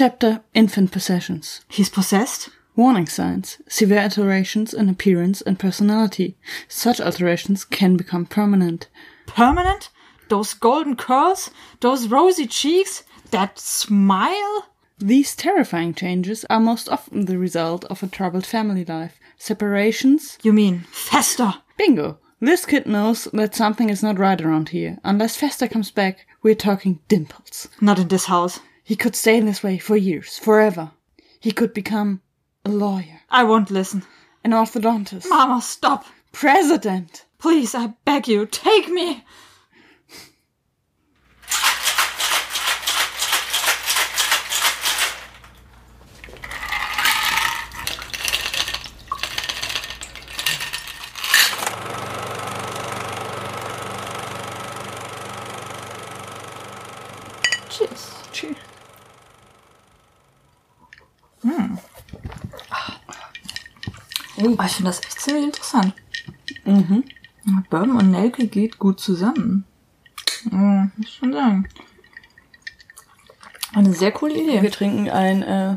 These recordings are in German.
Chapter Infant Possessions. He's possessed? Warning signs. Severe alterations in appearance and personality. Such alterations can become permanent. Permanent? Those golden curls? Those rosy cheeks? That smile? These terrifying changes are most often the result of a troubled family life. Separations. You mean Fester? Bingo! This kid knows that something is not right around here. Unless Fester comes back, we're talking dimples. Not in this house. He could stay in this way for years, forever. He could become a lawyer, I won't listen. an orthodontist, Mama, stop. president. Please, I beg you, take me. Oh, ich finde das echt ziemlich interessant. Mhm. Bourbon und Nelke geht gut zusammen. Mhm, muss ich schon sagen. Eine sehr coole Idee. Wir trinken ein äh,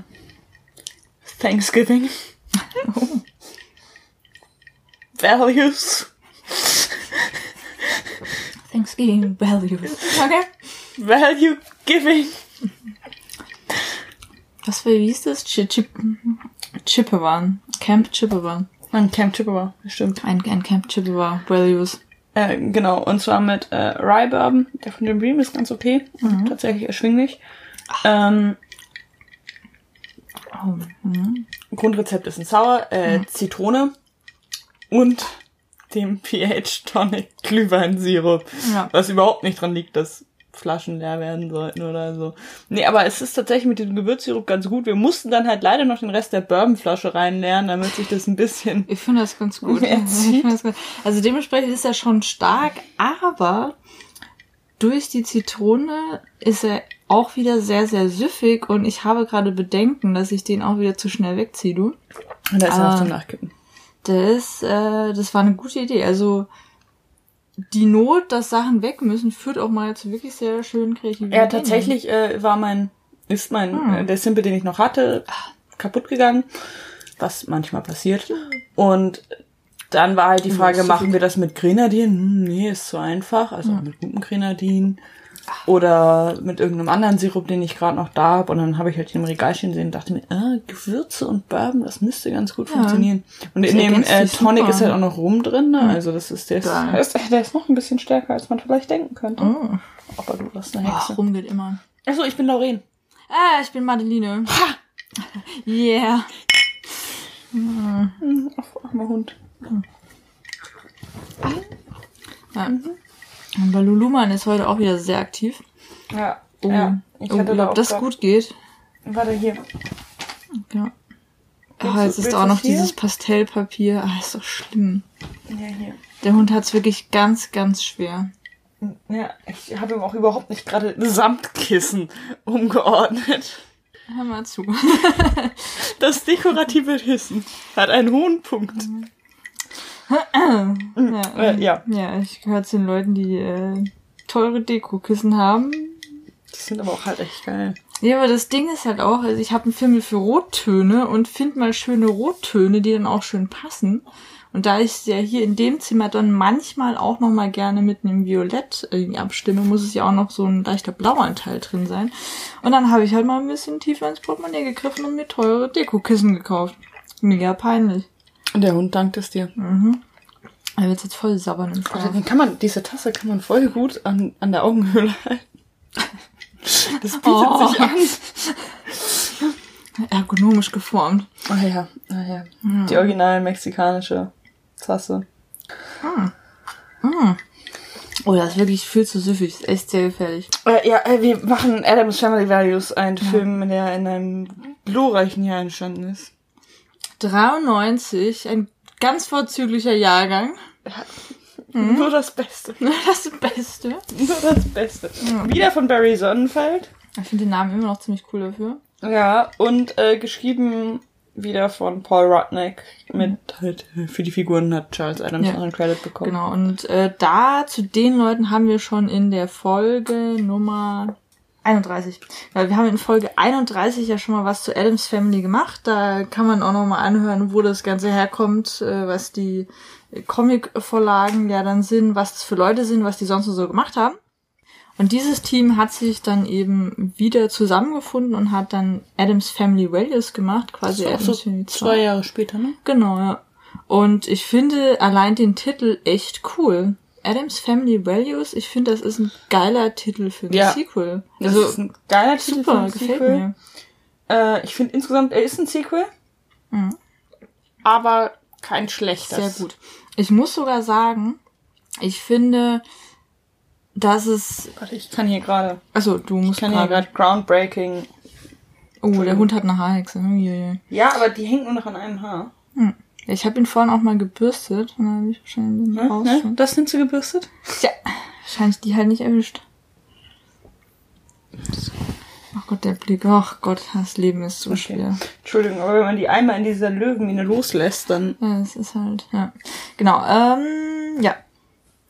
Thanksgiving. Values. Thanksgiving Values. Okay. Value giving. Was für, wie hieß das? Ch Chip Chippewan. Camp Chippewan. Ein Camp Chippewa, stimmt. Ein, ein Camp Chippewa Values. Äh, genau, und zwar mit äh, Rye Bourbon. Der von Jim Beam ist ganz okay. Tatsächlich erschwinglich. Ähm, Oh, mhm. Grundrezept ist ein Sauer, äh, Zitrone und dem pH Tonic Glühweinsirup. Ja. Was überhaupt nicht dran liegt, dass Flaschen leer werden sollten oder so. Nee, aber es ist tatsächlich mit dem Gewürzsirup ganz gut. Wir mussten dann halt leider noch den Rest der Bourbonflasche reinleeren, damit sich das ein bisschen Ich finde das ganz gut. Das gut. Also dementsprechend ist er schon stark, aber durch die Zitrone ist er auch wieder sehr, sehr süffig und ich habe gerade Bedenken, dass ich den auch wieder zu schnell wegziehe, du. Und da ist er Ah. noch zum Nachkippen. Das, äh, das war eine gute Idee. Also die Not, dass Sachen weg müssen, führt auch mal zu wirklich sehr schönen kreativen Ja, tatsächlich äh, war mein, ist mein, Hm. äh, der Simple, den ich noch hatte, kaputt gegangen, was manchmal passiert. Und dann war halt die Frage, ist so machen wir das mit Grenadin? Hm, nee, ist zu einfach. Also mit gutem Grenadin. Oder mit irgendeinem anderen Sirup, den ich gerade noch da habe. Und dann habe ich halt den im Regal stehen gesehen und dachte mir, ah, Gewürze und Bourbon, das müsste ganz gut funktionieren. Und in Das dem ergänzt äh, Tonic super. ist halt auch noch Rum drin. Ne? Also das ist der, ist, der, ist, der ist noch ein bisschen stärker, als man vielleicht denken könnte. Oh. Aber du warst eine Hexe. rum geht immer. Achso, ich bin Lauren. Ah, ich bin Madeline. Yeah. Ach, armer Hund. Ja. Aber Luluman ist heute auch wieder sehr aktiv. Ja. Oh, ja. Ich oh, hatte da ob auch das gut geht. Warte hier. Ja. Ah, jetzt ist auch noch es hier? dieses Pastellpapier. Ah, ist doch schlimm. Ja, hier. Der Hund hat's wirklich ganz, ganz schwer. Ja, ich habe ihm auch überhaupt nicht gerade Samtkissen umgeordnet. Hör mal zu. Das dekorative Kissen hat einen hohen Punkt. Ja, Äh, ja. ja, ich gehöre zu den Leuten, die äh, teure Dekokissen haben. Die sind aber auch halt echt geil. Ja, aber das Ding ist halt auch, also ich habe einen Fimmel für Rottöne und finde mal schöne Rottöne, die dann auch schön passen. Und da ich ja hier in dem Zimmer dann manchmal auch noch mal gerne mit einem Violett irgendwie abstimme, muss es ja auch noch so ein leichter Blauanteil drin sein. Und dann habe ich halt mal ein bisschen tiefer ins Portemonnaie gegriffen und mir teure Dekokissen gekauft. Mega peinlich. Und der Hund dankt es dir. Er wird jetzt voll sabbern im Also Schlaf. den kann man, diese Tasse kann man voll gut an, an der Augenhöhle halten. Das bietet Oh. sich an. Ergonomisch geformt. Ah ja, ah ja. Die original mexikanische Tasse. Oh, das ist wirklich viel zu süffig. Ist echt sehr gefährlich. Äh, ja, äh, wir machen Adams Family Values, ein Film, der in einem glorreichen Jahr entstanden ist. 93, ein ganz vorzüglicher Jahrgang. Nur das Beste. Das Beste. Nur das Beste. Wieder von Barry Sonnenfeld. Ich finde den Namen immer noch ziemlich cool dafür. Ja, und äh, geschrieben wieder von Paul Rudnick. Mit halt, äh, für die Figuren hat Charles Adams Ja. einen Credit bekommen. Genau, und äh, da zu den Leuten haben wir schon in der Folge Nummer 31. Weil wir haben in Folge 31 ja schon mal was zu Adams Family gemacht. Da kann man auch noch mal anhören, wo das Ganze herkommt, äh, was die Comic-Vorlagen ja dann sind, was das für Leute sind, was die sonst so gemacht haben. Und dieses Team hat sich dann eben wieder zusammengefunden und hat dann Adams Family Values gemacht, quasi Adams so Family zwei Jahre später, ne? Genau, ja. Und ich finde allein den Titel echt cool. Adams Family Values, ich finde, das ist ein geiler Titel für ein Ja. Sequel. Das Also ist ein geiler Titel für super, ein gefällt Sequel. mir. Äh, ich finde insgesamt, er ist ein Sequel. Mhm. Aber kein schlechter. Sehr gut. Ich muss sogar sagen, ich finde, dass es, Warte, ich kann hier gerade. also du Ich musst kann hier gerade, groundbreaking. oh, der Hund hat eine Haarhexe. Ja, aber die hängt nur noch an einem Haar. Hm. Ich habe ihn vorhin auch mal gebürstet und dann habe ich wahrscheinlich den Ne? Ne? Das sind sie gebürstet? Tja, wahrscheinlich die halt nicht erwischt. Ach Gott, der Blick. Ach Gott, das Leben ist so Okay. schwer. Entschuldigung, aber wenn man die einmal in dieser Löwenmine loslässt, dann. Ja, es ist halt, ja. Genau, ähm, ja.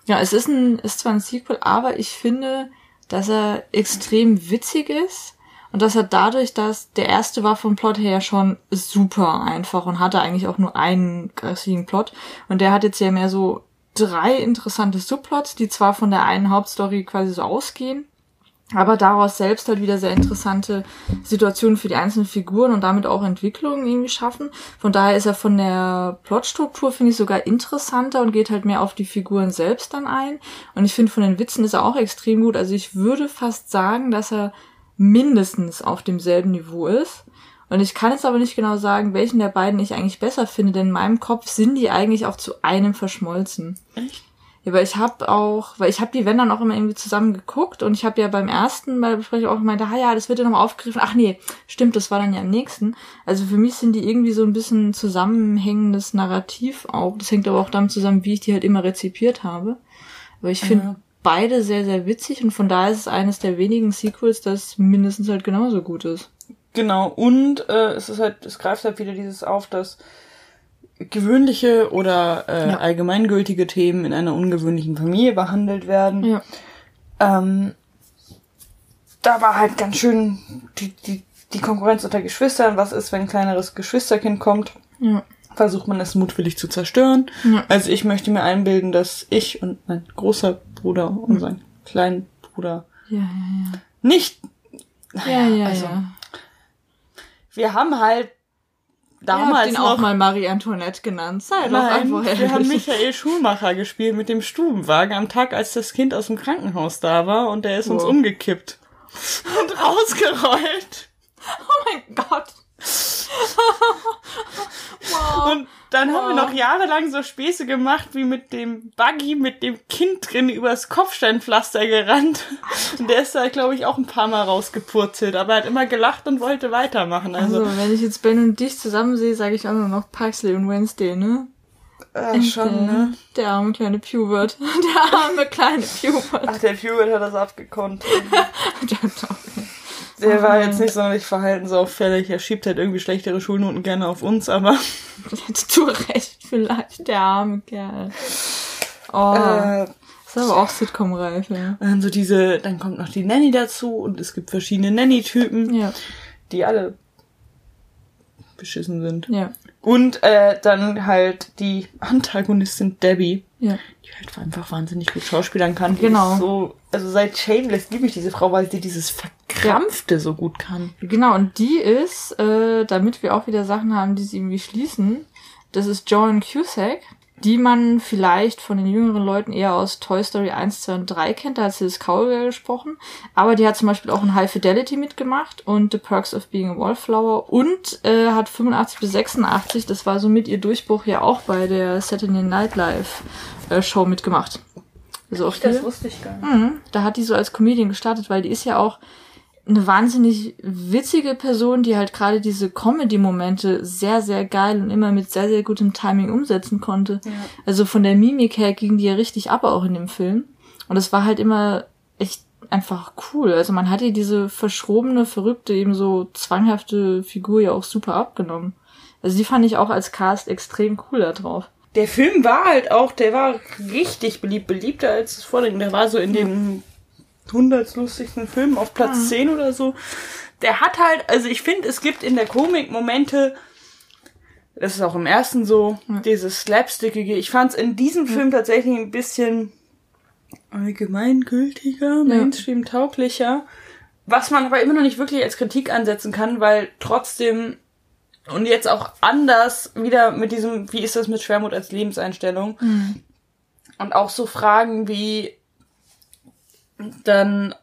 Ja, es ist ein, ist zwar ein Sequel, aber ich finde, dass er extrem witzig ist und dass er dadurch, dass der erste war vom Plot her schon super einfach und hatte eigentlich auch nur einen riesigen Plot und der hat jetzt ja mehr so drei interessante Subplots, die zwar von der einen Hauptstory quasi so ausgehen, aber daraus selbst halt wieder sehr interessante Situationen für die einzelnen Figuren und damit auch Entwicklungen irgendwie schaffen. Von daher ist er von der Plotstruktur, finde ich, sogar interessanter und geht halt mehr auf die Figuren selbst dann ein. Und ich finde, von den Witzen ist er auch extrem gut. Also ich würde fast sagen, dass er mindestens auf demselben Niveau ist. Und ich kann jetzt aber nicht genau sagen, welchen der beiden ich eigentlich besser finde, denn in meinem Kopf sind die eigentlich auch zu einem verschmolzen. Echt? Ja, weil ich habe auch, weil ich habe die wenn dann auch immer irgendwie zusammen geguckt und ich habe ja beim ersten bei der Besprechung auch gemeint, ah ja, das wird ja nochmal aufgegriffen. Ach nee, stimmt, das war dann ja im nächsten. Also für mich sind die irgendwie so ein bisschen zusammenhängendes Narrativ auch. Das hängt aber auch damit zusammen, wie ich die halt immer rezipiert habe. Aber ich finde Ja. Beide sehr, sehr witzig und von daher ist es eines der wenigen Sequels, das mindestens halt genauso gut ist. Genau, und äh, es ist halt, es greift halt wieder dieses auf, dass gewöhnliche oder äh, Ja. allgemeingültige Themen in einer ungewöhnlichen Familie behandelt werden. Ja. Ähm, da war halt ganz schön die, die, die Konkurrenz unter Geschwistern. Was ist, wenn ein kleineres Geschwisterkind kommt? Ja. Versucht man es mutwillig zu zerstören. Ja. Also ich möchte mir einbilden, dass ich und mein großer Bruder und sein kleiner Bruder Ja, ja, nicht. ja. Ja, ja, also, ja. Wir haben halt damals den noch auch mal Marie Antoinette genannt. Sei doch einfach wir haben ehrlich. Michael Schumacher gespielt mit dem Stubenwagen am Tag, als das Kind aus dem Krankenhaus da war und der ist uns Wow. umgekippt und rausgerollt. Oh mein Gott. Wow. Und dann haben wir Wow. noch jahrelang so Späße gemacht, wie mit dem Buggy mit dem Kind drin übers Kopfsteinpflaster gerannt. Und der ist da, glaube ich, auch ein paar Mal rausgepurzelt, aber er hat immer gelacht und wollte weitermachen. Also, Also, wenn ich jetzt Ben und dich zusammen sehe, sage ich auch nur noch Paxley und Wednesday, ne? äh, schon, ne? Der arme kleine Pubert. Der arme kleine Pubert. Ach, der Pubert hat das abgekonnt. Der hat auch- Der war jetzt nicht sonderlich verhaltensauffällig. Er schiebt halt irgendwie schlechtere Schulnoten gerne auf uns, aber Zu Recht vielleicht, der arme Kerl. Oh, äh, ist aber auch Sitcom-reif, ja. dann so diese, dann kommt noch die Nanny dazu und es gibt verschiedene Nanny-Typen, Ja, die alle beschissen sind. ja, Und äh, dann halt die Antagonistin Debbie, ja. die halt einfach wahnsinnig gut schauspielern kann. Genau. So, also seit Shameless liebe ich diese Frau, weil sie dieses Verkrampfte so gut kann. Genau, und die ist, äh, damit wir auch wieder Sachen haben, die sie irgendwie schließen, das ist Joan Cusack, die man vielleicht von den jüngeren Leuten eher aus Toy Story 1, 2 und 3 kennt, da hat sie das Cowgirl gesprochen. Aber die hat zum Beispiel auch in High Fidelity mitgemacht und The Perks of Being a Wallflower und äh, hat 85 bis 86, das war somit ihr Durchbruch ja auch bei der Saturday Night Live äh, Show mitgemacht. Also auch hier. wusste ich gar nicht. Mhm. Da hat die so als Comedian gestartet, weil die ist ja auch eine wahnsinnig witzige Person, die halt gerade diese Comedy-Momente sehr, sehr geil und immer mit sehr, sehr gutem Timing umsetzen konnte. Ja. Also von der Mimik her ging die ja richtig ab auch in dem Film. Und es war halt immer echt einfach cool. Also man hat ihr diese verschrobene, verrückte, eben so zwanghafte Figur ja auch super abgenommen. Also die fand ich auch als Cast extrem cool da drauf. Der Film war halt auch, der war richtig beliebt, beliebter als es vorging. Der war so in dem 100 lustigsten Filmen auf Platz Mhm. 10 oder so. Der hat halt, also ich finde, es gibt in der Komik Momente, das ist auch im ersten so, dieses Slapstickige. Ich fand es in diesem Film tatsächlich ein bisschen allgemeingültiger, Mainstream-tauglicher. Was man aber immer noch nicht wirklich als Kritik ansetzen kann, weil trotzdem und jetzt auch anders wieder mit diesem, wie ist das mit Schwermut als Lebenseinstellung? Und auch so Fragen wie dann,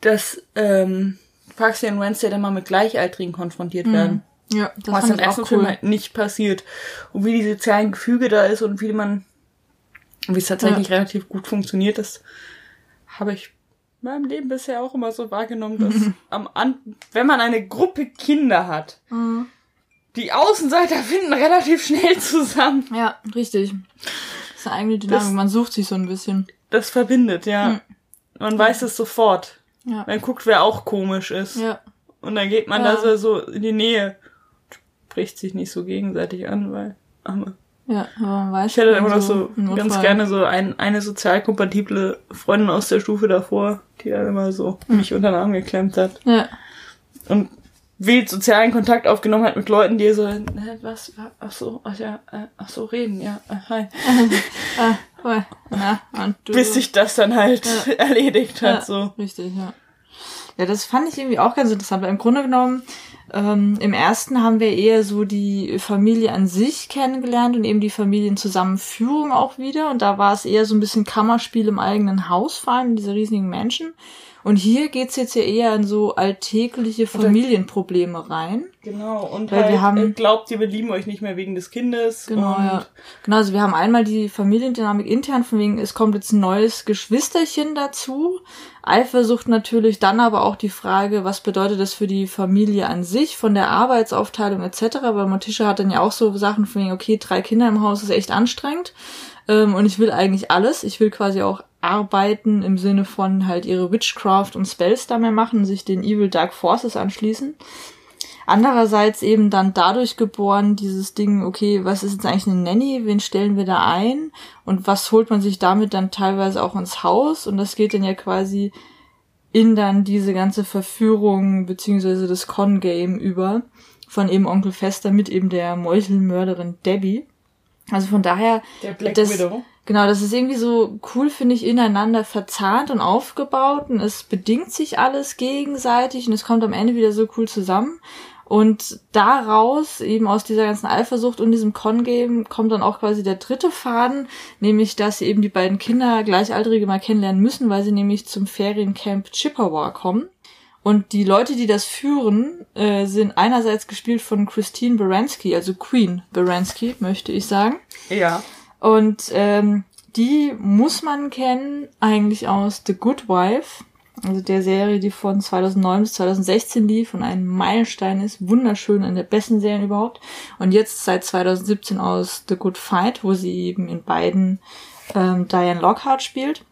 dass ähm, Paxi und Wednesday dann mal mit Gleichaltrigen konfrontiert werden. Ja, das was im ersten auch Film cool. halt nicht passiert. Und wie die sozialen Gefüge da ist und wie man, wie es tatsächlich relativ gut funktioniert, das habe ich in meinem Leben bisher auch immer so wahrgenommen, dass am An wenn man eine Gruppe Kinder hat, Mhm. die Außenseiter finden relativ schnell zusammen. Ja, richtig. Das ist eine eigene Dynamik. Das- Man sucht sich so ein bisschen. Das verbindet, ja. Hm. Man weiß es sofort. Ja. Man guckt, wer auch komisch ist. Ja. Und dann geht man Ja. da so, in die Nähe. Spricht sich nicht so gegenseitig an, weil. Aber Ja, aber man weiß. ich hätte immer noch so ganz gerne so ein, eine sozial kompatible Freundin aus der Stufe davor, die dann immer so Hm. mich unter den Arm geklemmt hat. Ja. Und wild sozialen Kontakt aufgenommen hat mit Leuten, die so, äh, was, ach so, ach ja, äh, ach so, reden, ja, äh, hi. Voll. Na, und du. Bis sich das dann halt erledigt hat, ja, so. Richtig, ja. Ja, das fand ich irgendwie auch ganz interessant, weil im Grunde genommen, ähm, im ersten haben wir eher so die Familie an sich kennengelernt und eben die Familienzusammenführung auch wieder. Und da war es eher so ein bisschen Kammerspiel im eigenen Haus, vor allem in dieser riesigen Menschen. Und hier geht's jetzt ja eher in so alltägliche Familienprobleme rein. Genau, und Weil halt, wir haben- äh, glaubt, ihr, wir lieben euch nicht mehr wegen des Kindes. Genau, ja. Genau, also wir haben einmal die Familiendynamik intern, von wegen, es kommt jetzt ein neues Geschwisterchen dazu. Eifersucht natürlich, dann aber auch die Frage, was bedeutet das für die Familie an sich, von der Arbeitsaufteilung etc., weil Morticia hat dann ja auch so Sachen von wegen, okay, drei Kinder im Haus ist echt anstrengend ähm, und ich will eigentlich alles. Ich will quasi auch arbeiten im Sinne von halt ihre Witchcraft und Spells da mehr machen, sich den Evil Dark Forces anschließen. Andererseits eben dann dadurch geboren, dieses Ding, okay, was ist jetzt eigentlich eine Nanny, wen stellen wir da ein und was holt man sich damit dann teilweise auch ins Haus und das geht dann ja quasi in dann diese ganze Verführung beziehungsweise das Con-Game über von eben Onkel Fester mit eben der Meuchelmörderin Debbie. Also von daher, Der Black das, Widow. Genau, das ist irgendwie so cool, finde ich, ineinander verzahnt und aufgebaut und es bedingt sich alles gegenseitig und es kommt am Ende wieder so cool zusammen. Und daraus, eben aus dieser ganzen Eifersucht und diesem Con-Game, kommt dann auch quasi der dritte Faden, nämlich, dass sie eben die beiden Kinder Gleichaltrige mal kennenlernen müssen, weil sie nämlich zum Feriencamp Chippewa kommen. Und die Leute, die das führen, äh, sind einerseits gespielt von Christine Baranski, also Queen Baranski, möchte ich sagen. Ja. Und ähm, die muss man kennen eigentlich aus The Good Wife, also der Serie, die von 2009 bis 2016 lief und ein Meilenstein ist, wunderschön, in der besten Serien überhaupt. Und jetzt seit 2017 aus The Good Fight, wo sie eben in beiden ähm, Diane Lockhart spielt.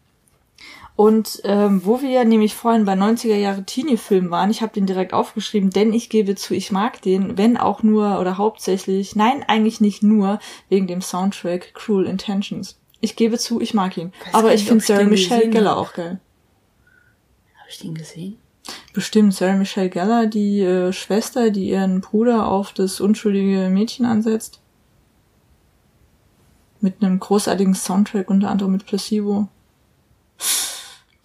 Und ähm, wo wir nämlich vorhin bei 90er Jahre Teenie-Film waren, ich habe den direkt aufgeschrieben, denn ich gebe zu, ich mag den, wenn auch nur oder hauptsächlich, nein, eigentlich nicht nur, wegen dem Soundtrack Cruel Intentions. Ich gebe zu, ich mag ihn. Weiß Aber ich finde Sarah Michelle hab. auch geil. Habe ich den gesehen? Bestimmt, Sarah Michelle Gellar, die äh, Schwester, die ihren Bruder auf das unschuldige Mädchen ansetzt. Mit einem großartigen Soundtrack, unter anderem mit Placebo.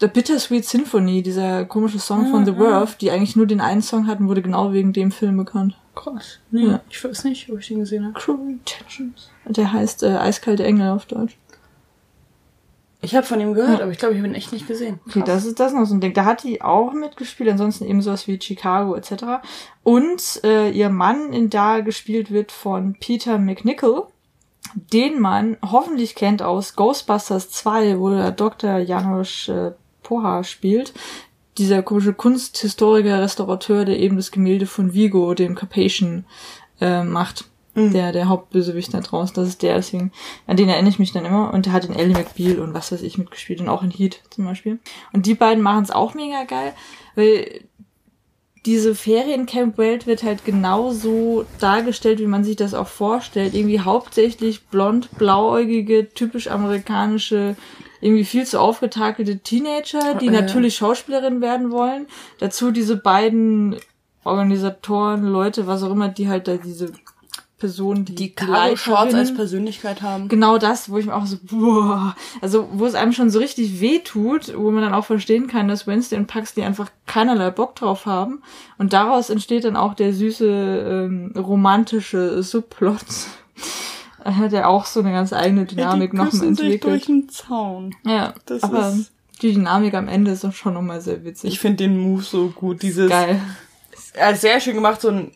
The Bittersweet Symphony, dieser komische Song von The Verve, die eigentlich nur den einen Song hatten, wurde genau wegen dem Film bekannt. Krass. Nee, Ja. ich weiß nicht, ob ich den gesehen habe. Cruel Intentions. Der heißt äh, Eiskalte Engel auf Deutsch. Ich habe von ihm gehört, Ja. aber ich glaube, ich habe ihn echt nicht gesehen. Okay, das ist das noch so ein Ding. Da hat die auch mitgespielt, ansonsten eben sowas wie Chicago etc. Und äh, ihr Mann in da gespielt wird von Peter McNichol, den man hoffentlich kennt aus Ghostbusters 2, wo der Dr. Janusz äh, Poha spielt. Dieser komische Kunsthistoriker, Restaurateur, der eben das Gemälde von Vigo, dem Carpathian, äh, macht. Der, der Hauptbösewicht da draußen, das ist der, deswegen, an den erinnere ich mich dann immer. Und der hat in Ellie McBeal und was weiß ich mitgespielt und auch in Heat zum Beispiel. Und die beiden machen es auch mega geil, weil diese Feriencamp-Welt wird halt genauso dargestellt, wie man sich das auch vorstellt. Irgendwie hauptsächlich blond, blauäugige, typisch amerikanische irgendwie viel zu aufgetakelte Teenager, die Ja. natürlich Schauspielerin werden wollen. Dazu diese beiden Organisatoren, Leute, was auch immer, die halt da diese Person, die, Die Carlo Schwarz als Persönlichkeit haben. genau das, wo ich mir auch so, boah, also wo es einem schon so richtig weh tut, wo man dann auch verstehen kann, dass Wednesday und Paxley einfach keinerlei Bock drauf haben. Und daraus entsteht dann auch der süße ähm, romantische Subplot, äh, der auch so eine ganz eigene Dynamik die nochmal sich entwickelt. durch den Zaun. Ja, Das aber ist- die Dynamik am Ende ist doch schon nochmal sehr witzig. Ich finde den Move so gut. Dieses Geil. äh, sehr schön gemacht, so ein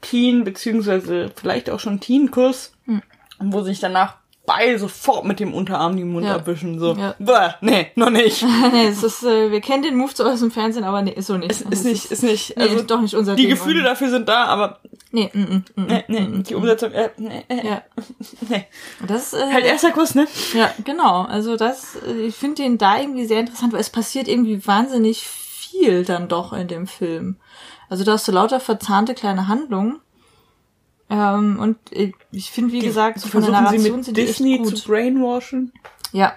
Pre-Teen, beziehungsweise vielleicht auch schon Teen-Kuss, Hm. wo sich danach beide sofort mit dem Unterarm den Mund Ja. abwischen. So, Ja. Bäh, nee, noch nicht. nee, es ist, äh, wir kennen den Move so aus dem Fernsehen, aber nee, ist so nicht. Ist, ist nicht, ist nicht, nee, also ist doch nicht unser die Ding. Gefühle Und- dafür sind da, aber Nee, mm, mm, mm, nee, nee, mm, die mm. Umsetzung, äh, nee, äh, Ja. nee. Das, äh, Halt erster Kuss, ne? Ja, genau. Also das, äh, ich finde den da irgendwie sehr interessant, weil es passiert irgendwie wahnsinnig viel dann doch in dem Film. Also da hast du lauter verzahnte kleine Handlungen. Ähm, und ich finde, wie gesagt, so von der Versuchen sie Narration mit sind die Disney echt gut. zu brainwashen. Ja,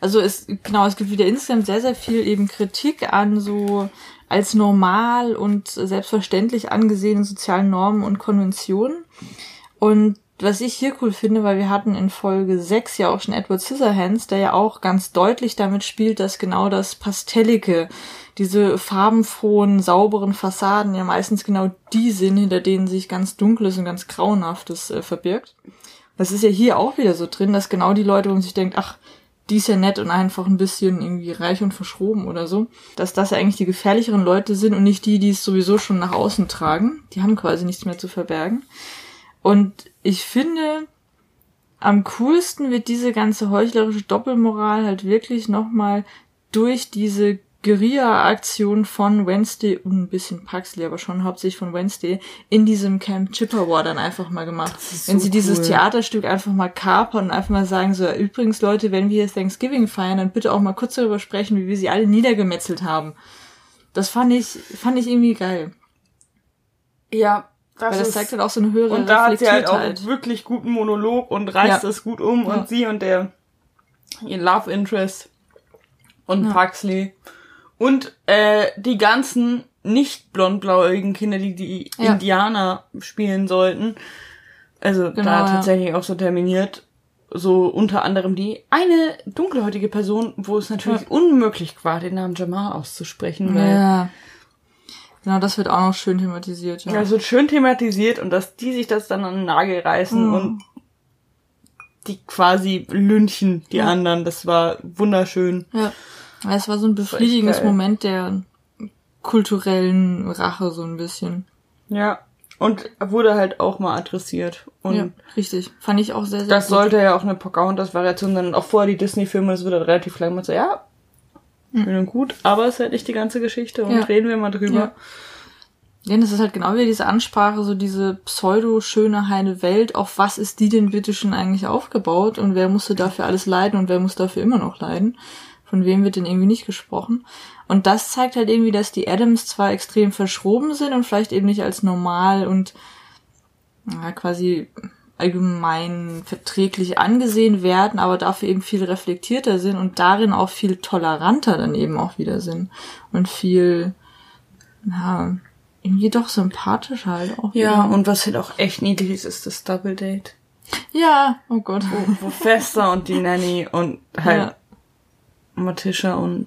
also es genau, es gibt wieder insgesamt sehr, sehr viel eben Kritik an so als normal und selbstverständlich angesehenen sozialen Normen und Konventionen. Und was ich hier cool finde, weil wir hatten in Folge 6 ja auch schon Edward Scissorhands, der ja auch ganz deutlich damit spielt, dass genau das Pastellige, diese farbenfrohen, sauberen Fassaden ja meistens genau die sind, hinter denen sich ganz Dunkles und ganz Grauenhaftes äh, verbirgt. Das ist ja hier auch wieder so drin, dass genau die Leute, wo man sich denkt, ach, die ist ja nett und einfach ein bisschen irgendwie reich und verschroben oder so, dass das ja eigentlich die gefährlicheren Leute sind und nicht die, die es sowieso schon nach außen tragen. Die haben quasi nichts mehr zu verbergen. Und ich finde, am coolsten wird diese ganze heuchlerische Doppelmoral halt wirklich nochmal durch diese Guerilla-Aktion von Wednesday und ein bisschen Paxley, aber schon hauptsächlich von Wednesday, in diesem Camp Chippewa dann einfach mal gemacht. Wenn so sie dieses cool. Theaterstück einfach mal kapern und einfach mal sagen, so, übrigens Leute, wenn wir Thanksgiving feiern, dann bitte auch mal kurz darüber sprechen, wie wir sie alle niedergemetzelt haben. Das fand ich, fand ich irgendwie geil. Ja, das, Weil das ist, zeigt halt auch so eine höhere und da hat sie halt auch Reflektiertheit. wirklich guten Monolog und reißt Ja. es gut um Ja. und sie und der ihr Love Interest und Ja. Paxley und äh, die ganzen nicht blond-blauäugigen Kinder, die die Ja. Indianer spielen sollten. Also Genau, da ja. tatsächlich auch so terminiert. So unter anderem die eine dunkelhäutige Person, wo es natürlich unmöglich war, den Namen Jamal auszusprechen, weil Ja. Genau, das wird auch noch schön thematisiert, ja. Ja, es wird schön thematisiert und dass die sich das dann an den Nagel reißen Mhm. und die quasi lynchen, die Ja. anderen. Das war wunderschön. Ja. Es war so ein befriedigendes. Moment der kulturellen Rache, so ein bisschen. Ja. Und wurde halt auch mal adressiert. Und ja, richtig. Fand ich auch sehr, sehr das gut. sollte ja auch eine Pocahontas-Variation sein. Und auch vorher die Disney-Filme, das wird halt relativ lang mal so, ja, schön und gut, aber es ist halt nicht die ganze Geschichte und. Ja. reden wir mal drüber. Ja. Ja, das ist halt genau wieder diese Ansprache, so diese pseudo-schöne heile Welt. Auf was ist die denn bitte schon eigentlich aufgebaut und wer musste dafür alles leiden und wer muss dafür immer noch leiden? Von wem wird denn irgendwie nicht gesprochen? Und das zeigt halt irgendwie, dass die Adams zwar extrem verschroben sind und vielleicht eben nicht als normal und ja, quasi allgemein verträglich angesehen werden, aber dafür eben viel reflektierter sind und darin auch viel toleranter dann eben auch wieder sind und viel, ja, irgendwie doch sympathisch halt auch. Ja, wieder. und was halt auch echt niedlich ist, ist das Double Date. ja, oh Gott. Wo Fester und die Nanny und halt Ja. Matisha und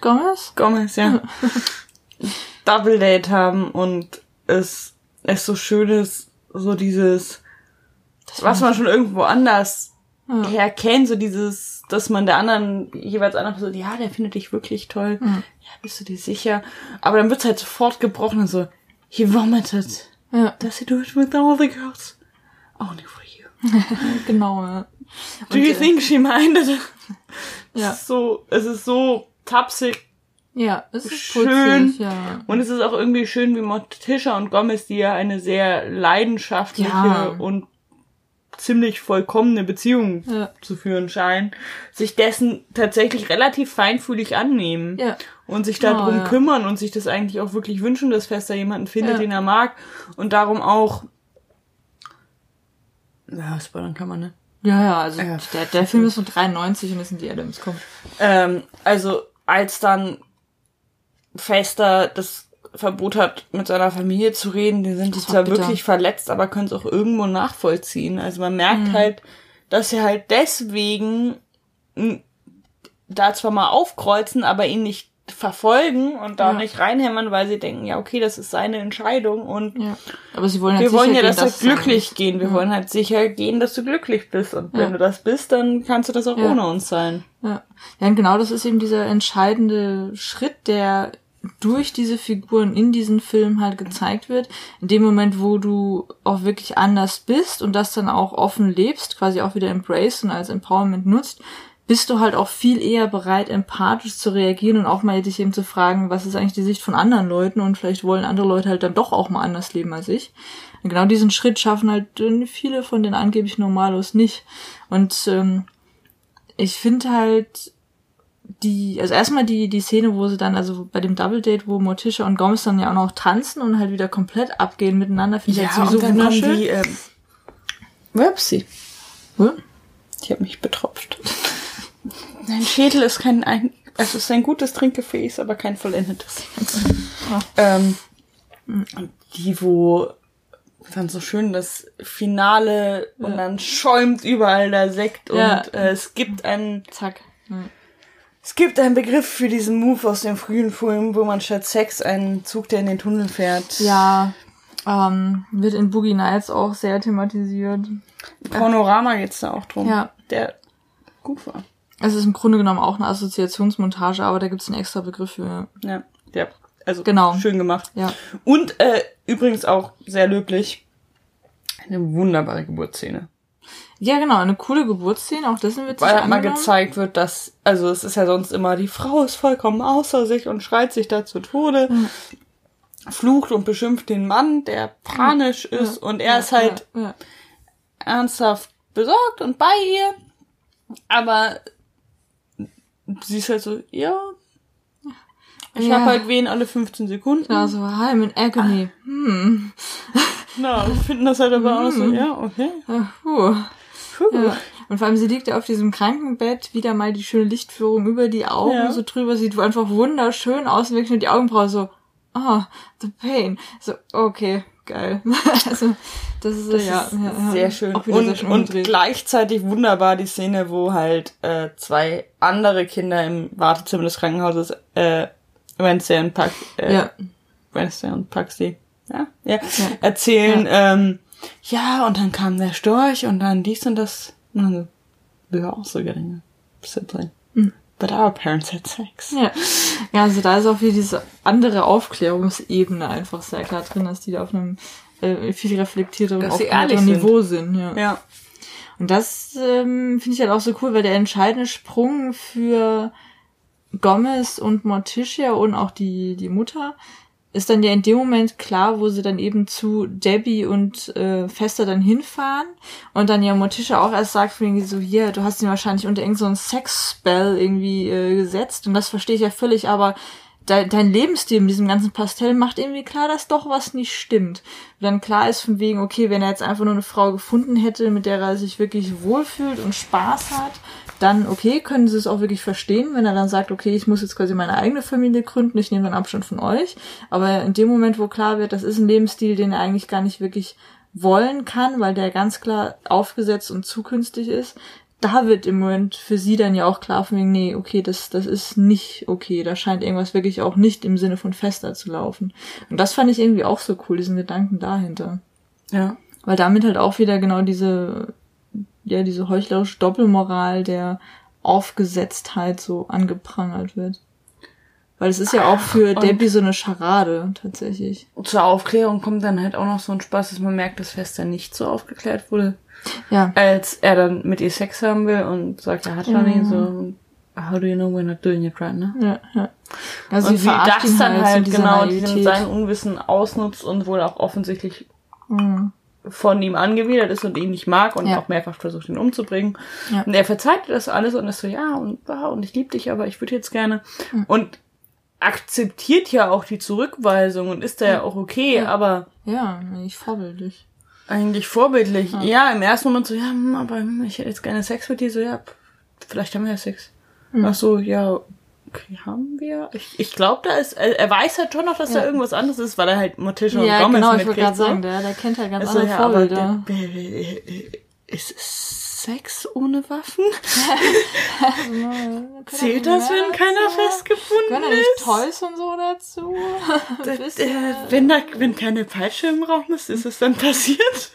Gomez? Gomez, ja. Double Date haben und es, es so schön ist, so dieses, Das was man schon irgendwo anders Ja. herkennt, so dieses, dass man der anderen, jeweils anderen Person, ja, der findet dich wirklich toll. Mhm. Ja, bist du dir sicher? Aber dann wird's halt sofort gebrochen und so, he vomited. Ja, Does he do it with all the girls? Only you. genau, ja. Do you äh, think she minded? Ja. Es ist so, es ist so tapsig Ja, es ist Schön. putzig, ja. Und es ist auch irgendwie schön, wie Morticia und Gomez, die ja eine sehr leidenschaftliche Ja. und ziemlich vollkommene Beziehung Ja. zu führen scheinen, sich dessen tatsächlich relativ feinfühlig annehmen. Ja. Und sich Genau, darum ja. kümmern und sich das eigentlich auch wirklich wünschen, dass Fester jemanden findet, den er mag. Und darum auch. Ja, spoilern kann man, ne? Ja, ja, also Ja. der, der Film ist von 93 und es sind die Adams, komm. Ähm, also als dann Fester das Verbot hat, mit seiner Familie zu reden, die sind zwar bitter. wirklich verletzt, aber können es auch irgendwo nachvollziehen. Also man merkt Mhm. halt, dass sie halt deswegen da zwar mal aufkreuzen, aber ihn nicht verfolgen und da Ja. nicht reinhämmern, weil sie denken, ja, okay, das ist seine Entscheidung und Ja. Aber sie wollen halt wir wollen ja, dass er es glücklich gehen. Wir Ja. wollen halt sicher gehen, dass du glücklich bist. Und wenn du das bist, dann kannst du das auch ohne uns sein. Ja. ja, und genau das ist eben dieser entscheidende Schritt, der durch diese Figuren in diesem Film halt gezeigt wird. In dem Moment, wo du auch wirklich anders bist und das dann auch offen lebst, quasi auch wieder embrace und als Empowerment nutzt, bist du halt auch viel eher bereit, empathisch zu reagieren und auch mal dich eben zu fragen, was ist eigentlich die Sicht von anderen Leuten und vielleicht wollen andere Leute halt dann doch auch mal anders leben als ich. Und genau diesen Schritt schaffen halt viele von den angeblich Normalos nicht. Und ähm, ich finde halt die, also erstmal die, die Szene, wo sie dann, also bei dem Double Date, wo Morticia und Gomez dann ja auch noch tanzen und halt wieder komplett abgehen miteinander, finde ich halt sowieso kommen wunderschön. die, ähm. Hm? Ich habe mich betropft. Dein Schädel ist kein, ein, es ist ein gutes Trinkgefäß, aber kein vollendetes. ähm, die, wo dann so schön das Finale und dann schäumt überall der Sekt Ja. und äh, es gibt einen Zack. Ja. es gibt einen Begriff für diesen Move aus dem frühen Film, wo man statt Sex einen Zug, der in den Tunnel fährt. Ja, ähm, wird in Boogie Nights auch sehr thematisiert. Pornorama geht's da auch drum. Ja. Der gut war. Es ist im Grunde genommen auch eine Assoziationsmontage, aber da gibt's einen extra Begriff für. Ja, ja. Also Genau. schön gemacht. Ja. Und äh, übrigens auch sehr löblich. Eine wunderbare Geburtsszene. Ja, genau, eine coole Geburtsszene, auch dessen wird sich Weil mal gezeigt wird, dass, also es ist ja sonst immer, die Frau ist vollkommen außer sich und schreit sich da zu Tode, flucht und beschimpft den Mann, der panisch ist und er ist halt Ja, ja. ernsthaft besorgt und bei ihr. Aber sie ist halt so, ja, ich Ja. hab halt wen alle 15 Sekunden. Ja, so, I'm in agony. Hm. Na, wir finden das halt aber auch so, ja, okay. Ja, puh. Puh. Ja. Und vor allem, sie liegt ja auf diesem Krankenbett, wieder mal die schöne Lichtführung über die Augen Ja. so drüber, sieht einfach wunderschön aus, wirklich nur die Augenbraue so, ah, the pain. So, okay, geil. also, das ist, Das ja, ist ja, ja, sehr schön. Auch Und, schön und gleichzeitig wunderbar die Szene, wo halt äh, zwei andere Kinder im Wartezimmer des Krankenhauses, äh, Wednesday und Pax, äh, Ja, Wednesday und Paxi, ja, ja, erzählen, ähm, ja, und dann kam der Storch und dann dies und das. Und dann so, wir were also getting a sibling. But our parents had sex. Ja. Ja, also da ist auch wieder diese andere Aufklärungsebene einfach sehr klar drin, dass die da auf einem äh, viel reflektierteren, sind. Niveau sind. Ja. Ja. Und das ähm, finde ich halt auch so cool, weil der entscheidende Sprung für Gomez und Morticia und auch die, die Mutter ist dann ja in dem Moment klar, wo sie dann eben zu Debbie und äh, Fester dann hinfahren und dann ja Morticia auch erst sagt irgendwie so, hier, du hast ihn wahrscheinlich unter irgend so Sex-Spell irgendwie äh, gesetzt und das verstehe ich ja völlig, aber de dein Lebensstil mit diesem ganzen Pastell macht irgendwie klar, dass doch was nicht stimmt. Und dann klar ist von wegen, okay, wenn er jetzt einfach nur eine Frau gefunden hätte, mit der er sich wirklich wohlfühlt und Spaß hat, dann okay, können sie es auch wirklich verstehen, wenn er dann sagt, okay, ich muss jetzt quasi meine eigene Familie gründen, ich nehme dann Abstand von euch. Aber in dem Moment, wo klar wird, das ist ein Lebensstil, den er eigentlich gar nicht wirklich wollen kann, weil der ganz klar aufgesetzt und zu künstlich ist, da wird im Moment für sie dann ja auch klar von wegen, nee, okay, das, das ist nicht okay. Da scheint irgendwas wirklich auch nicht im Sinne von Fester zu laufen. Und das fand ich irgendwie auch so cool, diesen Gedanken dahinter. Ja. Weil damit halt auch wieder genau diese, ja, diese heuchlerische Doppelmoral der Aufgesetztheit so angeprangert wird. Weil es ist ja auch für Und- Debbie so eine Scharade, tatsächlich. Zur Aufklärung kommt dann halt auch noch so ein Spaß, dass man merkt, dass Fester nicht so aufgeklärt wurde, Ja. als er dann mit ihr Sex haben will und sagt, er hat schon ihn so, how do you know we're not doing it right now? Ja, ja. Also und wie das dann halt, halt, genau diesen, sein Unwissen ausnutzt und wohl auch offensichtlich Mhm. Von ihm angewidert ist und ihn nicht mag und Ja. auch mehrfach versucht, ihn umzubringen. Ja. Und er verzeiht das alles und ist so, ja, und, und ich liebe dich, aber ich würde jetzt gerne. Mhm. Und akzeptiert ja auch die Zurückweisung und ist da ja auch okay, Ja. aber Ja, nicht vorbildlich. Eigentlich vorbildlich. Ja. ja, im ersten Moment so, ja, hm, aber ich hätte jetzt gerne Sex mit dir. So, ja, vielleicht haben wir ja Sex. Hm. Ach so, ja, okay, haben wir? Ich, ich glaube, da ist, er, er weiß halt schon noch, dass ja. da irgendwas anderes ist, weil er halt Morticia ja, und Gomez genau, ich wollte gerade sagen, der, der kennt halt ganz also, andere ja, Vorbilder. Aber, ist es Sex ohne Waffen? Zählt das, wenn keiner festgefunden Können da nicht Toys und so dazu? das, äh, wenn da, wenn keine Peitsche im Raum ist, ist es dann passiert?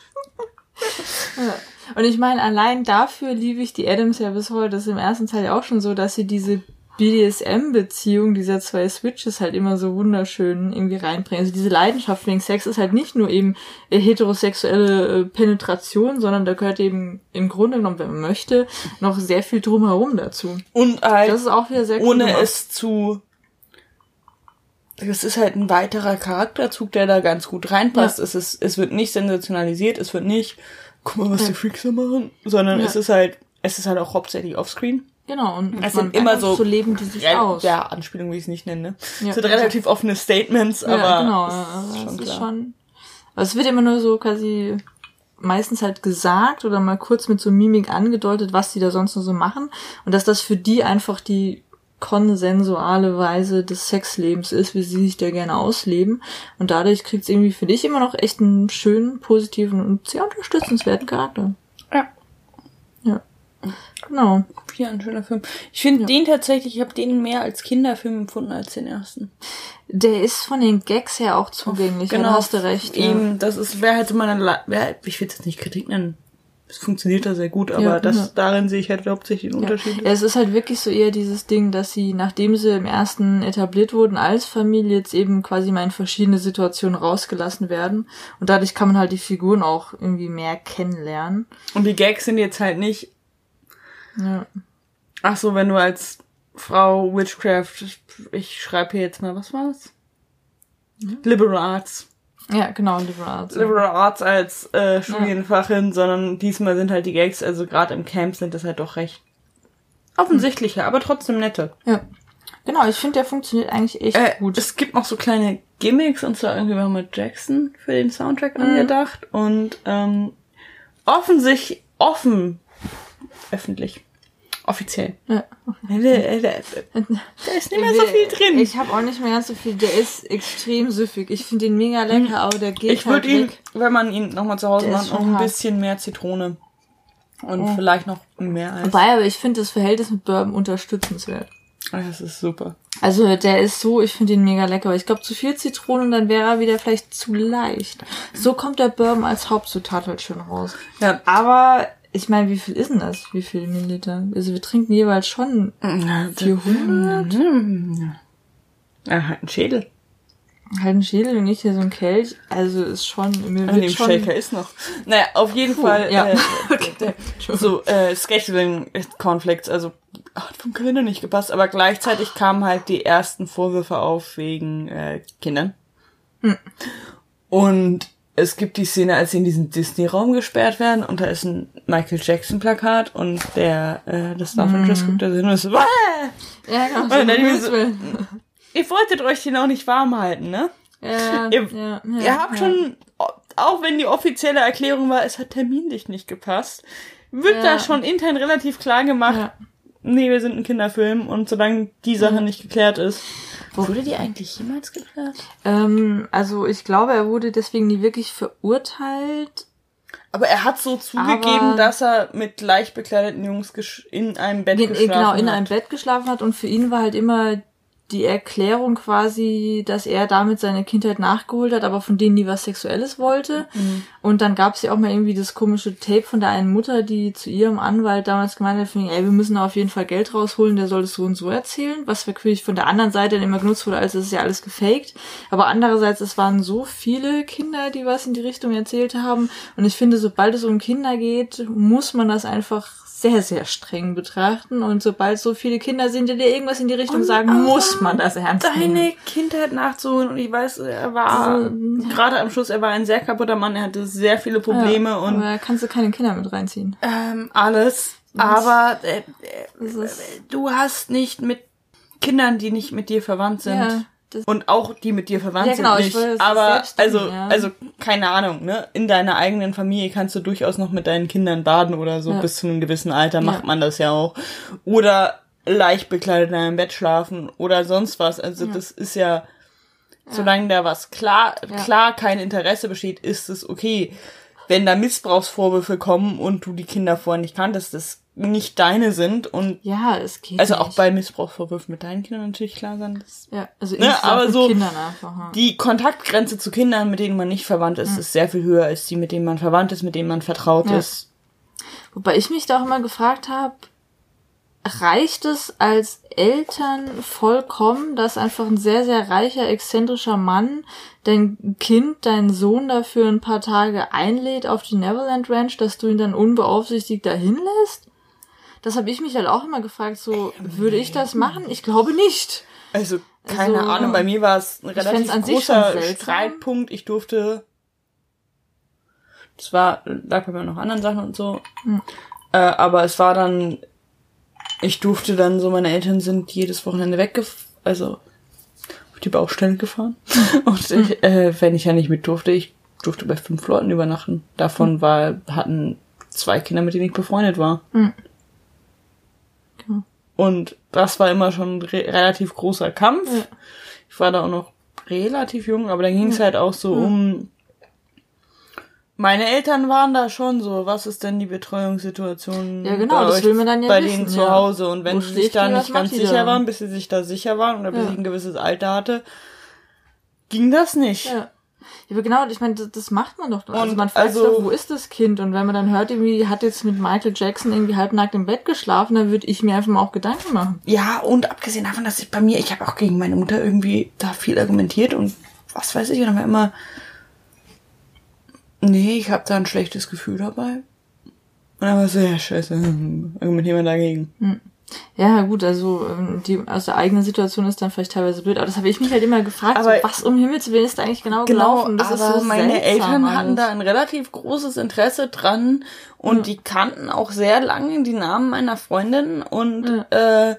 ja. Und ich meine, allein dafür liebe ich die Adams ja bis heute. Das ist im ersten Teil ja auch schon so, dass sie diese BDSM-Beziehung dieser zwei Switches halt immer so wunderschön irgendwie reinbringen. Also diese Leidenschaft wegen Sex ist halt nicht nur eben heterosexuelle äh, Penetration, sondern da gehört eben im Grunde genommen, wenn man möchte, noch sehr viel drumherum dazu. Und halt das ist auch wieder sehr ohne cool es zu das ist halt ein weiterer Charakterzug, der da ganz gut reinpasst. Ja. Es ist, es wird nicht sensationalisiert, es wird nicht, guck mal, was ja. die Freaks da machen, sondern ja. es ist halt, es ist halt auch hauptsächlich offscreen. Genau, und es sind immer so, so leben die sich ja, aus. Ja, Anspielung will ich es nicht nennen, ne? Ja, es sind relativ offene Statements, aber. Ja, genau, ist schon das ist schon. Also es wird immer nur so quasi meistens halt gesagt oder mal kurz mit so Mimik angedeutet, was die da sonst noch so machen. Und dass das für die einfach die konsensuale Weise des Sexlebens ist, wie sie sich da gerne ausleben. Und dadurch kriegt es irgendwie für dich immer noch echt einen schönen, positiven und sehr unterstützenswerten Charakter. Ja. Ja. Genau. Ja, ein schöner Film. Ich finde ja. den tatsächlich, ich habe den mehr als Kinderfilm empfunden als den ersten. Der ist von den Gags her auch zugänglich, genau, ja, hast du recht. Eben, ja. das ist, wer halt so meine, wer, ich will jetzt nicht Kritik nennen. Es funktioniert da sehr gut, aber ja, das, darin sehe ich halt hauptsächlich den Unterschied. Ja, es ist halt wirklich so eher dieses Ding, dass sie, nachdem sie im ersten etabliert wurden als Familie, jetzt eben quasi mal in verschiedene Situationen rausgelassen werden. Und dadurch kann man halt die Figuren auch irgendwie mehr kennenlernen. Und die Gags sind jetzt halt nicht ja. Ach so, wenn du als Frau Witchcraft, ich schreibe hier jetzt mal, was war's? Mhm. Liberal Arts. Ja, genau, Liberal Arts. Liberal Arts als äh, Studienfachin, ja. sondern diesmal sind halt die Gags, also gerade im Camp sind das halt doch recht offensichtliche, mhm. aber trotzdem nette. Ja. Genau, ich finde, der funktioniert eigentlich echt äh, gut. Es gibt noch so kleine Gimmicks und zwar irgendwie war mit Jackson für den Soundtrack mhm. angedacht und ähm, offensichtlich offen öffentlich. Offiziell. Ja. Da, ist nicht mehr so viel drin. Ich habe auch nicht mehr ganz so viel. Der ist extrem süffig. Ich finde den mega lecker, hm. aber der geht Ich würde halt ihn, wenn man ihn nochmal zu Hause macht, noch ein hart. bisschen mehr Zitrone. Und oh. vielleicht noch mehr Eis. Wobei, aber ich finde das Verhältnis mit Bourbon unterstützenswert. Das ist super. Also der ist so, ich finde ihn mega lecker. Aber ich glaube, zu viel Zitrone dann wäre er wieder vielleicht zu leicht. So kommt der Bourbon als Hauptzutat halt schön raus. Ja. Aber ich meine, wie viel ist denn das? Wie viel Milliliter? Also wir trinken jeweils schon 400. Ja, halt ein Schädel. Halt ein Schädel und nicht hier so ein Kelch. Also ist schon... Mir An dem schon Shaker ist noch. Naja, auf jeden Puh, Fall. Ja. Äh, okay. so, äh, Scheduling Conflicts, also hat vom Kalender nicht gepasst, aber gleichzeitig kamen halt die ersten Vorwürfe auf wegen äh, Kindern. Hm. Und es gibt die Szene, als sie in diesen Disney-Raum gesperrt werden und da ist ein Michael Jackson-Plakat und der, äh, das Love Interest mm. guckt da hin und ist so, Wah! Ja, genau. So und dann so, ihr wolltet euch den auch nicht warm halten, ne? Ja, ihr, ja, ja, ihr habt ja. schon, auch wenn die offizielle Erklärung war, es hat terminlich nicht gepasst, wird da schon intern relativ klar gemacht, nee, wir sind ein Kinderfilm und solange die Sache nicht geklärt ist, Wurde die eigentlich jemals geklärt? Ähm, also ich glaube, er wurde deswegen nie wirklich verurteilt. Aber er hat so zugegeben, dass er mit leicht bekleideten Jungs in einem Bett geschlafen genau, hat. Genau, in einem Bett geschlafen hat und für ihn war halt immer die Erklärung quasi, dass er damit seine Kindheit nachgeholt hat, aber von denen nie was Sexuelles wollte. Mhm. Und dann gab es ja auch mal irgendwie das komische Tape von der einen Mutter, die zu ihrem Anwalt damals gemeint hat, ey, wir müssen da auf jeden Fall Geld rausholen, der soll das so und so erzählen, was wirklich von der anderen Seite dann immer genutzt wurde, als es ist ja alles gefaked. Aber andererseits, es waren so viele Kinder, die was in die Richtung erzählt haben. Und ich finde, sobald es um Kinder geht, muss man das einfach sehr, sehr streng betrachten. Und sobald so viele Kinder sind, die dir irgendwas in die Richtung und, sagen, muss man das ernst nehmen. Deine Kindheit nachzuholen. Und ich weiß, er war also, gerade am Schluss, er war ein sehr kaputter Mann. Er hatte sehr viele Probleme. Ja, und aber kannst du keine Kinder mit reinziehen. Ähm, alles. Aber äh, äh, du hast nicht mit Kindern, die nicht mit dir verwandt sind. Ja und auch die mit dir verwandt Ja, genau, sind ich nicht. das Aber tun, also ja. also keine Ahnung, ne? In deiner eigenen Familie kannst du durchaus noch mit deinen Kindern baden oder so Ja. bis zu einem gewissen Alter macht man das ja auch. Oder leicht bekleidet in einem Bett schlafen oder sonst was. Also das ist ja solange da was klar klar kein Interesse besteht, ist es okay. Wenn da Missbrauchsvorwürfe kommen und du die Kinder vorher nicht kanntest, das nicht deine sind und Ja, es geht also nicht. auch bei Missbrauchsvorwürfen mit deinen Kindern natürlich klar sein, dass Ja, also Ne, aber mit so Kindern einfach. Ja. die Kontaktgrenze zu Kindern, mit denen man nicht verwandt ist, ist sehr viel höher als die, mit denen man verwandt ist, mit denen man vertraut Ja. ist. Wobei ich mich da auch immer gefragt habe, reicht es als Eltern vollkommen, dass einfach ein sehr, sehr reicher, exzentrischer Mann dein Kind, deinen Sohn dafür ein paar Tage einlädt auf die Neverland Ranch, dass du ihn dann unbeaufsichtigt dahin lässt? Das habe ich mich halt auch immer gefragt, so, würde ich das machen? Ich glaube nicht. Also, keine Also, Ahnung, bei mir war es ein relativ großer. Streitpunkt. Ich durfte, das war, lag bei mir noch anderen Sachen und so, Hm. äh, aber es war dann, ich durfte dann so, meine Eltern sind jedes Wochenende weggef, also auf die Baustelle gefahren. Und ich, äh, wenn ich ja nicht mit durfte, ich durfte bei fünf Leuten übernachten. Davon war, hatten zwei Kinder, mit denen ich befreundet war. Hm. Und das war immer schon ein re relativ großer Kampf. Ja. Ich war da auch noch relativ jung, aber da ging es halt auch so um. Meine Eltern waren da schon so, was ist denn die Betreuungssituation Ja, genau, bei euch, dann ja bei wissen, denen zu ja. Hause und wenn Wo sie sich da nicht ganz sicher waren, bis sie sich da sicher waren oder bis Ja. ich ein gewisses Alter hatte, ging das nicht. Ja. Ja, aber genau, ich meine, das, das macht man doch. Also Und man fragt sich also- doch, wo ist das Kind? Und wenn man dann hört, irgendwie, hat jetzt mit Michael Jackson irgendwie halbnackt im Bett geschlafen, dann würde ich mir einfach mal auch Gedanken machen. Ja, und abgesehen davon, dass ich bei mir, ich habe auch gegen meine Mutter irgendwie da viel argumentiert und was weiß ich, und dann war immer, nee, ich habe da ein schlechtes Gefühl dabei. Und dann war so, ja, scheiße, argumentieren wir dagegen. Ja, gut, also ähm, die aus der eigenen Situation ist dann vielleicht teilweise blöd, aber das habe ich mich halt immer gefragt, Aber- so, was um Himmels Willen ist da eigentlich genau, Genau, gelaufen? Das aber ist so meine seltsam Eltern hatten alles. da ein relativ großes Interesse dran und die kannten auch sehr lange die Namen meiner Freundin und äh,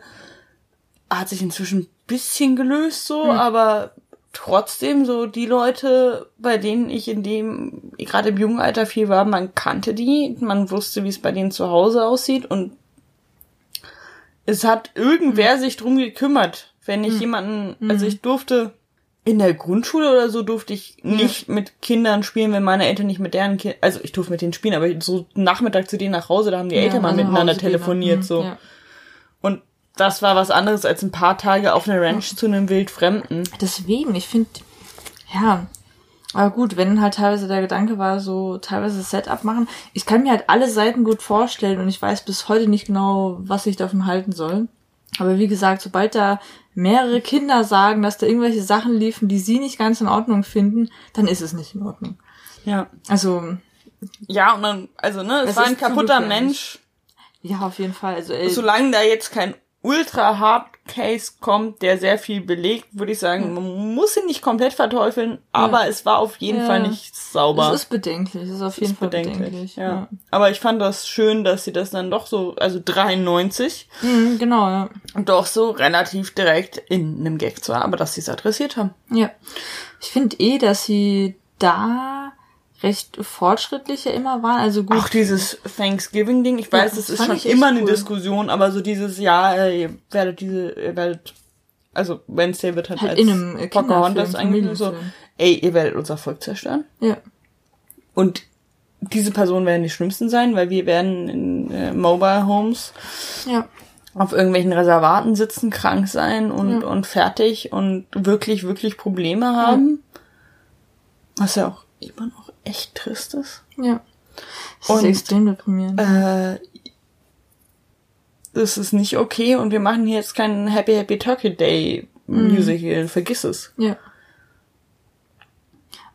hat sich inzwischen ein bisschen gelöst so, aber trotzdem so die Leute, bei denen ich in dem gerade im jungen Alter viel war, man kannte die, man wusste, wie es bei denen zu Hause aussieht und es hat irgendwer sich drum gekümmert, wenn ich jemanden, also ich durfte in der Grundschule oder so durfte ich nicht mit Kindern spielen, wenn meine Eltern nicht mit deren Kindern, also ich durfte mit denen spielen, aber so Nachmittag zu denen nach Hause, da haben die Eltern mal also miteinander gehen, telefoniert, so. Ja. Und das war was anderes als ein paar Tage auf einer Ranch zu einem Wildfremden. Deswegen, ich finde, ja, aber gut, wenn halt teilweise der Gedanke war, so teilweise das Setup machen. Ich kann mir halt alle Seiten gut vorstellen und ich weiß bis heute nicht genau, was ich davon halten soll. Aber wie gesagt, sobald da mehrere Kinder sagen, dass da irgendwelche Sachen liefen, die sie nicht ganz in Ordnung finden, dann ist es nicht in Ordnung. Ja. Also, Ja, und dann, also, ne, es war ein kaputter. Mensch. ja, auf jeden Fall. Also, ey, Solange da jetzt kein ultra hard Case kommt, der sehr viel belegt, würde ich sagen, man muss ihn nicht komplett verteufeln, aber es war auf jeden Ja. Fall nicht sauber. es ist bedenklich. Es ist auf jeden Ist Fall bedenklich. ja. ja. Aber ich fand das schön, dass sie das dann doch so, also 93, Mhm, genau, ja. doch so relativ direkt in einem Gag zwar, aber dass sie es adressiert haben. Ja. Ich finde eh, dass sie da recht fortschrittlicher immer waren. Also gut. Auch dieses Thanksgiving-Ding, ich weiß, Ja, das das ist schon immer eine cool. Diskussion, aber so dieses, ja, äh, ihr werdet diese, ihr werdet, also Wednesday wird halt, Halt als in einem, äh, Pocahontas eigentlich so, ey, ihr werdet unser Volk zerstören. ja. Und diese Personen werden die schlimmsten sein, weil wir werden in äh, Mobile Homes Ja. auf irgendwelchen Reservaten sitzen, krank sein und, Ja. und fertig und wirklich, wirklich Probleme haben. Was ja auch immer noch echt trist ist. Ja. Das Und, ist extrem deprimierend. Äh, das ist nicht okay und wir machen hier jetzt keinen Happy Happy Turkey Day Musical. Vergiss es. Ja.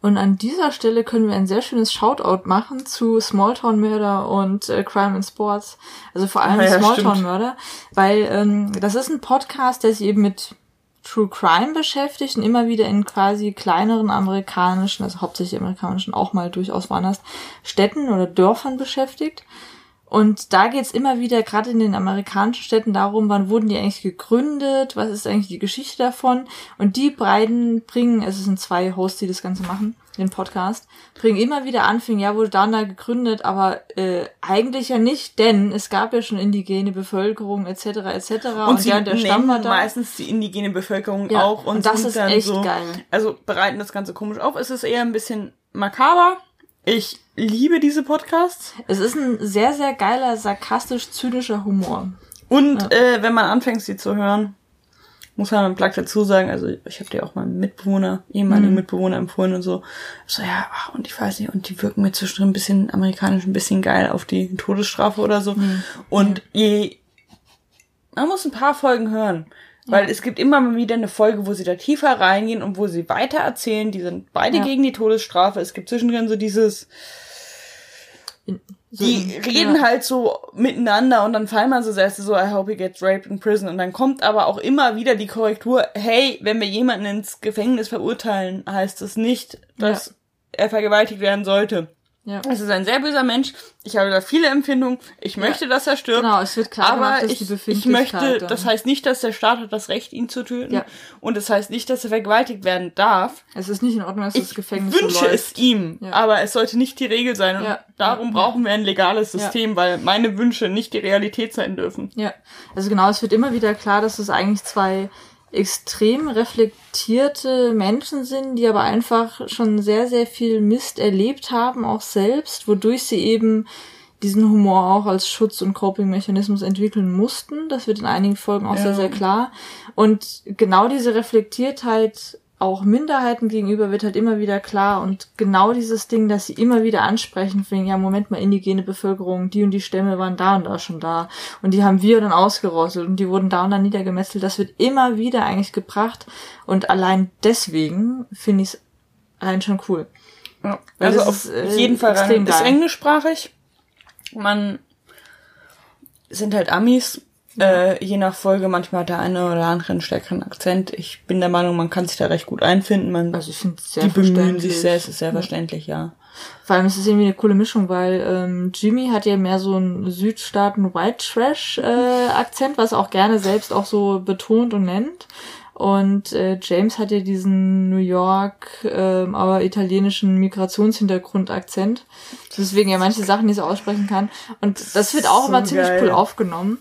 Und an dieser Stelle können wir ein sehr schönes Shoutout machen zu Smalltown Murder und äh, Crime and Sports. Also vor allem Ah ja, Smalltown stimmt. Murder, weil ähm, das ist ein Podcast, der sich eben mit True Crime beschäftigt und immer wieder in quasi kleineren amerikanischen, also hauptsächlich amerikanischen, auch mal durchaus woanders, Städten oder Dörfern beschäftigt. Und da geht's immer wieder, gerade in den amerikanischen Städten, darum, wann wurden die eigentlich gegründet, was ist eigentlich die Geschichte davon. Und die beiden bringen, es sind zwei Hosts, die das Ganze machen, den Podcast, bringen immer wieder Anfänge, ja, wurde dann da gegründet, aber äh, eigentlich ja nicht, denn es gab ja schon indigene Bevölkerung etc. etc. Und, und sie ja, der Stamm war da. meistens die indigene Bevölkerung ja, auch und, und das ist echt so, geil. Also bereiten das Ganze komisch auf. Es ist eher ein bisschen makaber. Ich liebe diese Podcasts. Es ist ein sehr, sehr geiler, sarkastisch-zynischer Humor. Und ja. äh, wenn man anfängt, sie zu hören, muss man Plug dazu sagen, also ich habe dir auch mal Mitbewohner, ehemalige mhm. Mitbewohner empfohlen und so. So, ja, ach, und ich weiß nicht, und die wirken mir zwischendrin ein bisschen amerikanisch, ein bisschen geil auf die Todesstrafe oder so. Mhm. Und je, man muss ein paar Folgen hören. Weil ja. es gibt immer mal wieder eine Folge, wo sie da tiefer reingehen und wo sie weiter erzählen. Die sind beide ja. gegen die Todesstrafe. Es gibt zwischendrin so dieses, so die reden ja. halt so miteinander und dann fallen man so selbst so, I hope he gets raped in prison. Und dann kommt aber auch immer wieder die Korrektur, hey, wenn wir jemanden ins Gefängnis verurteilen, heißt das nicht, dass er vergewaltigt werden sollte. Ja. Es ist ein sehr böser Mensch. Ich habe da viele Empfindungen. Ich möchte, ja. dass er stirbt. Genau, es wird klar aber gemacht, ich, ich möchte, dann. das heißt nicht, dass der Staat hat das Recht, ihn zu töten. Ja. Und das heißt nicht, dass er vergewaltigt werden darf. Es ist nicht in Ordnung, dass ich das Gefängnis wünsche so es ihm, ja. aber es sollte nicht die Regel sein. Und darum brauchen wir ein legales System, weil meine Wünsche nicht die Realität sein dürfen. Ja, also genau, es wird immer wieder klar, dass es eigentlich zwei extrem reflektierte Menschen sind, die aber einfach schon sehr, sehr viel Mist erlebt haben, auch selbst, wodurch sie eben diesen Humor auch als Schutz- und Coping-Mechanismus entwickeln mussten. Das wird in einigen Folgen auch ja. sehr, sehr klar. Und genau diese Reflektiertheit auch Minderheiten gegenüber wird halt immer wieder klar und genau dieses Ding, dass sie immer wieder ansprechen, wegen, ja, Moment mal, indigene Bevölkerung, die und die Stämme waren da und da schon da und die haben wir dann ausgerostet und die wurden da und da niedergemetzelt, das wird immer wieder eigentlich gebracht und allein deswegen finde ich es allein schon cool. Ja, also auf ist, äh, jeden Fall rein. ist englischsprachig. Man sind halt Amis, äh, je nach Folge, manchmal hat der eine oder andere einen stärkeren Akzent. Ich bin der Meinung, man kann sich da recht gut einfinden. Man, also ich finde sehr Die bemühen sich sehr, es ist sehr verständlich, ja. Vor allem ist es irgendwie eine coole Mischung, weil ähm, Jimmy hat ja mehr so einen Südstaaten White Trash äh, Akzent, was er auch gerne selbst auch so betont und nennt. Und äh, James hat ja diesen New York, äh, aber italienischen Migrationshintergrund-Akzent. Deswegen ja manche Sachen nicht so aussprechen kann. Und das wird auch so immer ziemlich geil. cool aufgenommen.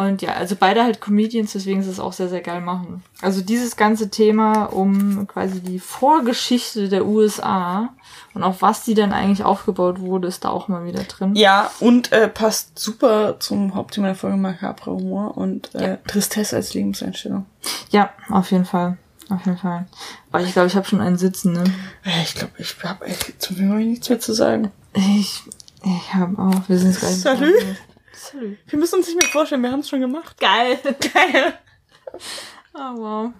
Und ja, also beide halt Comedians, deswegen ist es auch sehr, sehr geil machen. Also dieses ganze Thema um quasi die Vorgeschichte der USA und auf was die dann eigentlich aufgebaut wurde, ist da auch mal wieder drin. Ja, und äh, passt super zum Hauptthema der Folge Macabre Humor und äh, ja. Tristesse als Lebenseinstellung. Ja, auf jeden Fall. Auf jeden Fall. Aber ich glaube, ich habe schon einen Sitzen, ne? Ich glaube, ich habe zum Thema nichts mehr zu sagen. Ich, ich habe auch. Wir sind gleich. Salut. Wir müssen uns nicht mehr vorstellen, wir haben es schon gemacht. Geil. Geil. Oh wow.